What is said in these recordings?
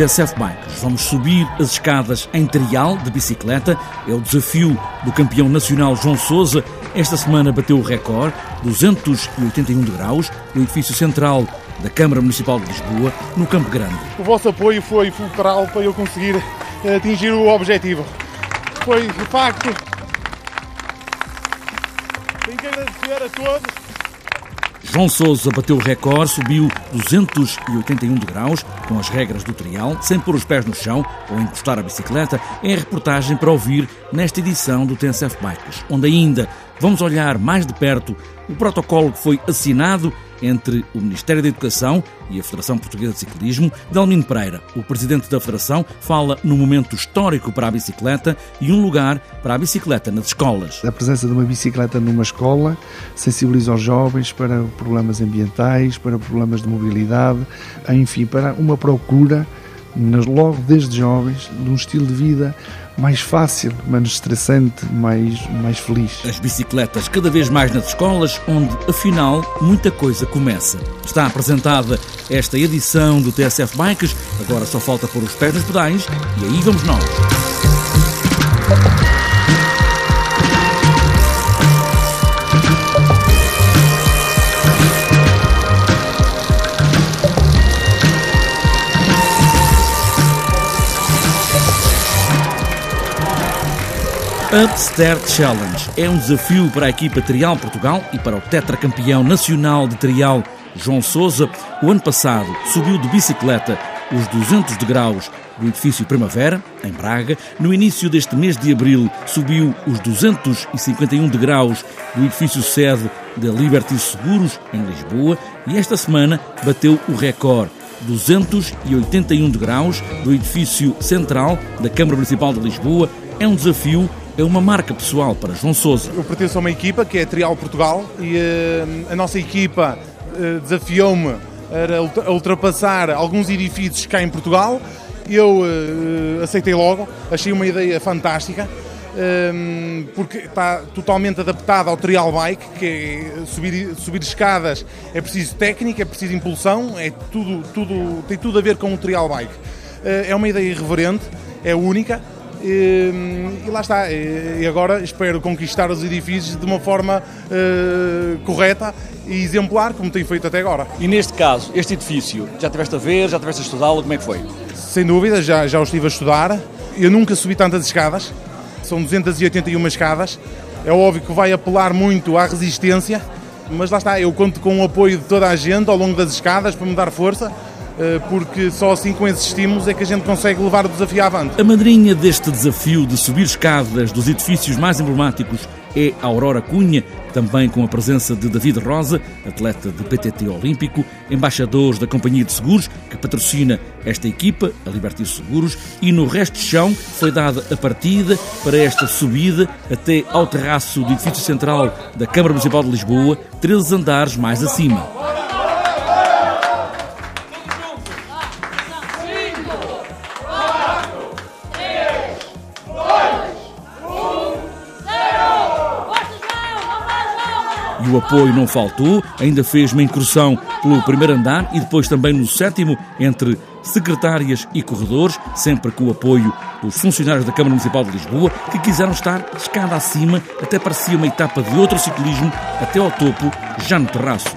TSF Bikes. Vamos subir as escadas em trial de bicicleta. É o desafio do campeão nacional João Sousa. Esta semana bateu o recorde, 281 graus, no edifício central da Câmara Municipal de Lisboa, no Campo Grande. O vosso apoio foi fulcral para eu conseguir eh, atingir o objetivo. Foi, de facto, tenho que agradecer a todos João Sousa bateu o recorde, subiu 281 degraus com as regras do trial, sem pôr os pés no chão ou encostar a bicicleta. A reportagem para ouvir nesta edição do TNCF Bikes, onde ainda vamos olhar mais de perto o protocolo que foi assinado entre o Ministério da Educação e a Federação Portuguesa de Ciclismo. Dalmino Pereira, o presidente da Federação, fala num momento histórico para a bicicleta e um lugar para a bicicleta nas escolas. A presença de uma bicicleta numa escola sensibiliza os jovens para problemas ambientais, para problemas de mobilidade, enfim, para uma procura logo desde jovens, de um estilo de vida mais fácil, menos estressante, mais, mais feliz. As bicicletas cada vez mais nas escolas, onde afinal muita coisa começa. Está apresentada esta edição do TSF Bikes, agora só falta pôr os pés nos pedais e aí vamos nós. Upstart Challenge é um desafio para a equipa Trial Portugal e para o tetracampeão nacional de trial João Sousa. O ano passado subiu de bicicleta os 200 degraus do edifício Primavera, em Braga. No início deste mês de abril, subiu os 251 degraus do edifício sede da Liberty Seguros, em Lisboa. E esta semana bateu o recorde. 281 degraus do edifício central da Câmara Municipal de Lisboa. É um desafio é uma marca pessoal para João Sousa. Eu pertenço a uma equipa que é a Trial Portugal e uh, a nossa equipa uh, desafiou-me a ultrapassar alguns edifícios cá em Portugal. Eu uh, aceitei logo, achei uma ideia fantástica. porque está totalmente adaptada ao trial bike, que é subir, subir escadas é preciso técnica, é preciso impulsão, é tudo, tudo, tem tudo a ver com o trial bike. É uma ideia irreverente, é única, e, e, lá está. E agora espero conquistar os edifícios de uma forma uh, correta e exemplar, como tenho feito até agora. E neste caso, este edifício, já tiveste a ver, já tiveste a estudá-lo, como é que foi? Sem dúvida, já, já o estive a estudar. Eu nunca subi tantas escadas, são 281 escadas. É óbvio que vai apelar muito à resistência, mas lá está, eu conto com o apoio de toda a gente ao longo das escadas para me dar força porque só assim com esses estímulos é que a gente consegue levar o desafio avante. A madrinha deste desafio de subir escadas dos edifícios mais emblemáticos é Aurora Cunha, também com a presença de David Rosa, atleta de PTT olímpico, embaixadores da Companhia de Seguros, que patrocina esta equipa, a Liberty Seguros, e no resto de chão foi dada a partida para esta subida até ao terraço do edifício central da Câmara Municipal de Lisboa, 13 andares mais acima. O apoio não faltou, ainda fez uma incursão pelo primeiro andar e depois também no sétimo, entre secretárias e corredores, sempre com o apoio dos funcionários da Câmara Municipal de Lisboa, que quiseram estar escada acima, até parecia uma etapa de outro ciclismo, até ao topo, já no terraço.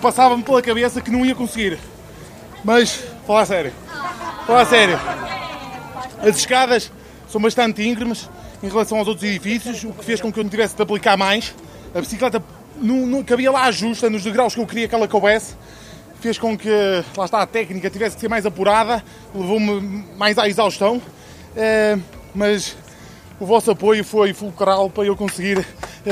Passava-me pela cabeça que não ia conseguir. Mas, falar sério, falar sério, as escadas são bastante íngremes em relação aos outros edifícios, o que fez com que eu não tivesse de aplicar mais. A bicicleta não, não cabia lá justa, nos degraus que eu queria que ela coubesse, fez com que, lá está, a técnica tivesse que ser mais apurada, levou-me mais à exaustão, é, mas o vosso apoio foi fulcral para eu conseguir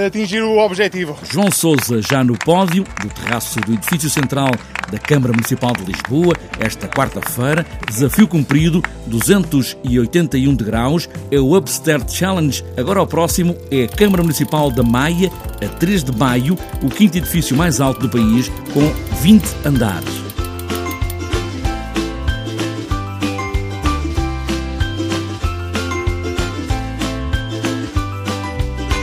atingir o objetivo. João Sousa já no pódio do terraço do edifício central da Câmara Municipal de Lisboa, esta quarta-feira, desafio cumprido, 281 degraus, é o Upstairs Challenge. Agora o próximo é a Câmara Municipal da Maia, a 3 de maio, o quinto edifício mais alto do país, com 20 andares.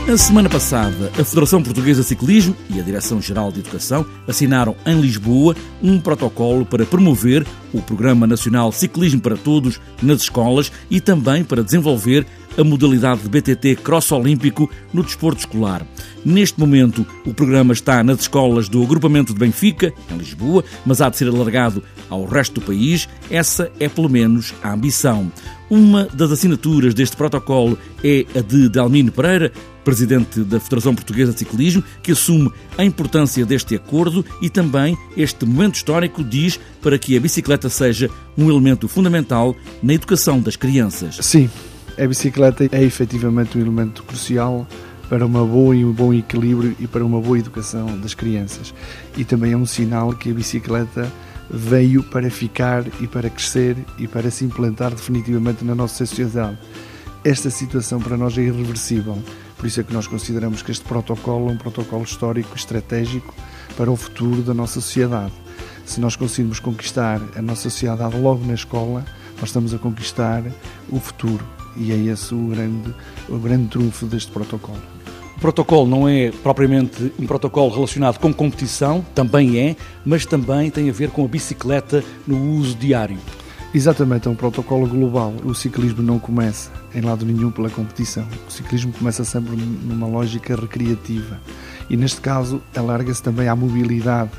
Na semana passada, a Federação Portuguesa de Ciclismo e a Direção-Geral de Educação assinaram em Lisboa um protocolo para promover o Programa Nacional Ciclismo para Todos nas escolas e também para desenvolver a modalidade de BTT Cross Olímpico no desporto escolar. Neste momento, o programa está nas escolas do Agrupamento de Benfica, em Lisboa, mas há de ser alargado ao resto do país. Essa é, pelo menos, a ambição. Uma das assinaturas deste protocolo é a de Delmino Pereira, presidente da Federação Portuguesa de Ciclismo, que assume a importância deste acordo e também este momento histórico diz para que a bicicleta seja um elemento fundamental na educação das crianças. Sim, a bicicleta é efetivamente um elemento crucial para uma boa e um bom equilíbrio e para uma boa educação das crianças. E também é um sinal que a bicicleta veio para ficar e para crescer e para se implantar definitivamente na nossa sociedade. Esta situação para nós é irreversível, por isso é que nós consideramos que este protocolo é um protocolo histórico estratégico para o futuro da nossa sociedade. Se nós conseguirmos conquistar a nossa sociedade logo na escola, nós estamos a conquistar o futuro e é esse o grande, o grande trunfo deste protocolo. O protocolo não é propriamente um protocolo relacionado com competição, também é, mas também tem a ver com a bicicleta no uso diário. Exatamente, é um protocolo global. O ciclismo não começa em lado nenhum pela competição. O ciclismo começa sempre numa lógica recreativa. E neste caso, alarga-se também à mobilidade.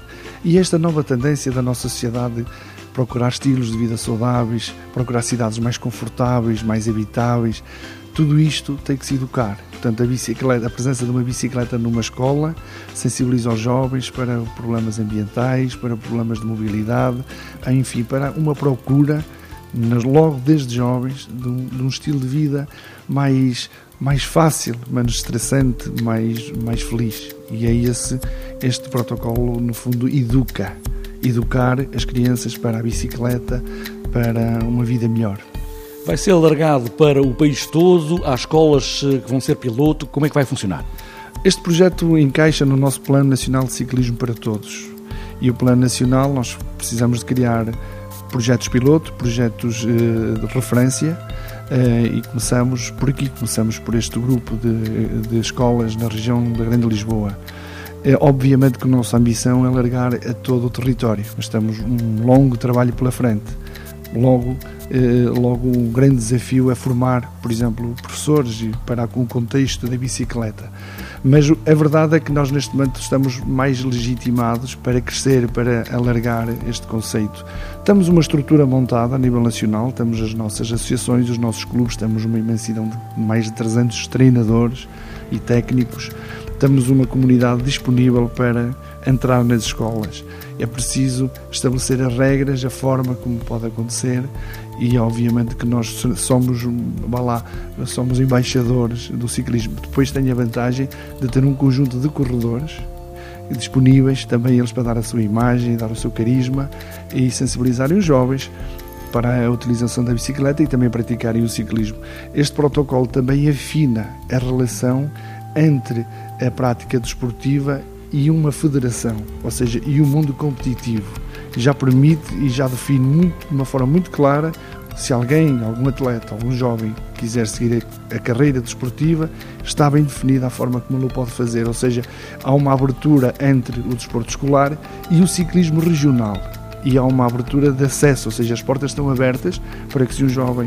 E esta nova tendência da nossa sociedade procurar estilos de vida saudáveis, procurar cidades mais confortáveis, mais habitáveis, tudo isto tem que se educar. Portanto, a, bicicleta, a presença de uma bicicleta numa escola sensibiliza os jovens para problemas ambientais, para problemas de mobilidade, enfim, para uma procura, logo desde jovens, de um, de um estilo de vida mais, mais fácil, menos estressante, mais, mais feliz. E é esse, este protocolo, no fundo, educa. Educar as crianças para a bicicleta, para uma vida melhor. Vai ser alargado para o país todo, há escolas eh, que vão ser piloto, como é que vai funcionar? Este projeto encaixa no nosso Plano Nacional de Ciclismo para Todos. E o Plano Nacional, nós precisamos de criar projetos piloto, projetos eh, de referência, eh, e começamos por aqui, começamos por este grupo de, de escolas na região da Grande Lisboa. É, obviamente que a nossa ambição é alargar a todo o território, mas temos um longo trabalho pela frente. Logo, eh, logo um grande desafio é formar, por exemplo, professores para o contexto da bicicleta. Mas a verdade é que nós neste momento estamos mais legitimados para crescer, para alargar este conceito. Temos uma estrutura montada a nível nacional, temos as nossas associações, os nossos clubes, temos uma imensidão de mais de 300 treinadores e técnicos, temos uma comunidade disponível para entrar nas escolas. É preciso estabelecer as regras, a forma como pode acontecer e obviamente que nós somos, vá lá, somos embaixadores do ciclismo. Depois tem a vantagem de ter um conjunto de corredores disponíveis, também eles para dar a sua imagem, dar o seu carisma e sensibilizarem os jovens para a utilização da bicicleta e também praticarem o ciclismo. Este protocolo também afina a relação entre a prática desportiva e uma federação, ou seja, e o um mundo competitivo, que já permite e já define muito, de uma forma muito clara se alguém, algum atleta, algum jovem quiser seguir a, a, carreira desportiva, está bem definida a forma como ele o pode fazer, ou seja, há uma abertura entre o desporto escolar e o ciclismo regional. E há uma abertura de acesso, ou seja, as portas estão abertas para que se um jovem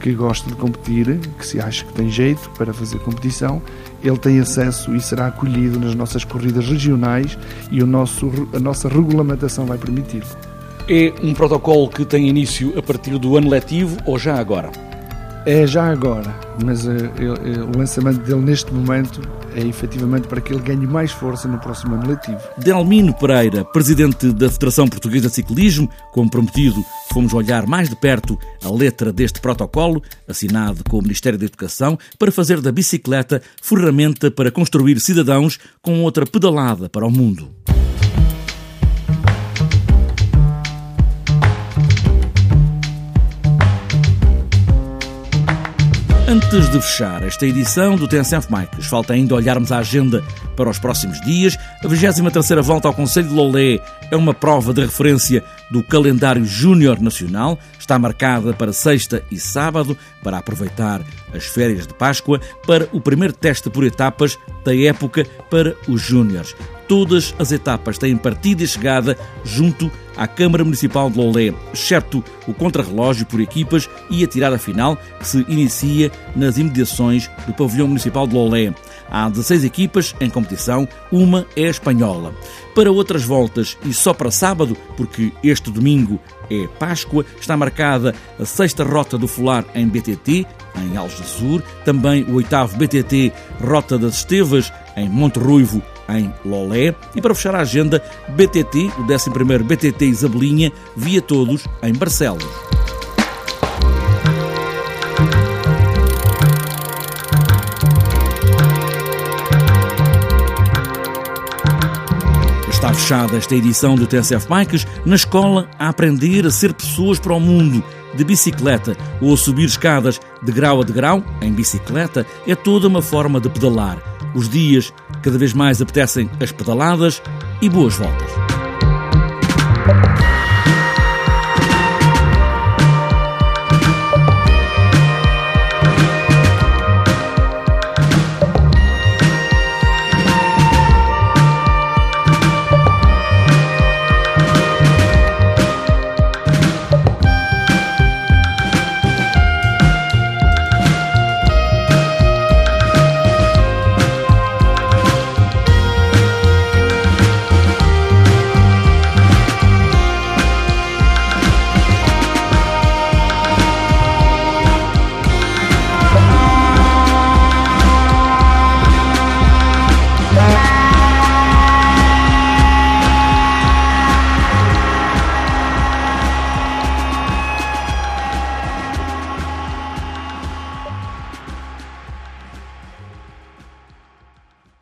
que gosta de competir, que se acha que tem jeito para fazer competição, ele tem acesso e será acolhido nas nossas corridas regionais e o nosso, a nossa regulamentação vai permitir. É um protocolo que tem início a partir do ano letivo ou já agora? É já agora, mas uh, o lançamento dele neste momento é efetivamente para que ele ganhe mais força no próximo ano letivo. Delmino Pereira, presidente da Federação Portuguesa de Ciclismo, como prometido, fomos olhar mais de perto a letra deste protocolo, assinado com o Ministério da Educação, para fazer da bicicleta ferramenta para construir cidadãos com outra pedalada para o mundo. Antes de fechar esta edição do TNCF Mikes, falta ainda olharmos a agenda para os próximos dias. A 23ª volta ao Conselho de Lolé é uma prova de referência do calendário Júnior Nacional. Está marcada para sexta e sábado, para aproveitar as férias de Páscoa, para o primeiro teste por etapas da época para os Júniores. Todas as etapas têm partida e chegada junto à Câmara Municipal de Lolé, exceto o contrarrelógio por equipas e a tirada final, que se inicia nas imediações do Pavilhão Municipal de Lolé. Há 16 equipas em competição, uma é espanhola. Para outras voltas e só para sábado, porque este domingo é Páscoa, está marcada a sexta rota do Fular em BTT, em Algesur, também o oitavo BTT Rota das Estevas, em Monte Ruivo, em Lolé. E para fechar a agenda, BTT, o 11º BTT Isabelinha, via todos em Barcelos. Fechada esta edição do TSF Bikes na escola a aprender a ser pessoas para o mundo de bicicleta ou a subir escadas de grau a degrau em bicicleta é toda uma forma de pedalar. Os dias cada vez mais apetecem as pedaladas e boas voltas.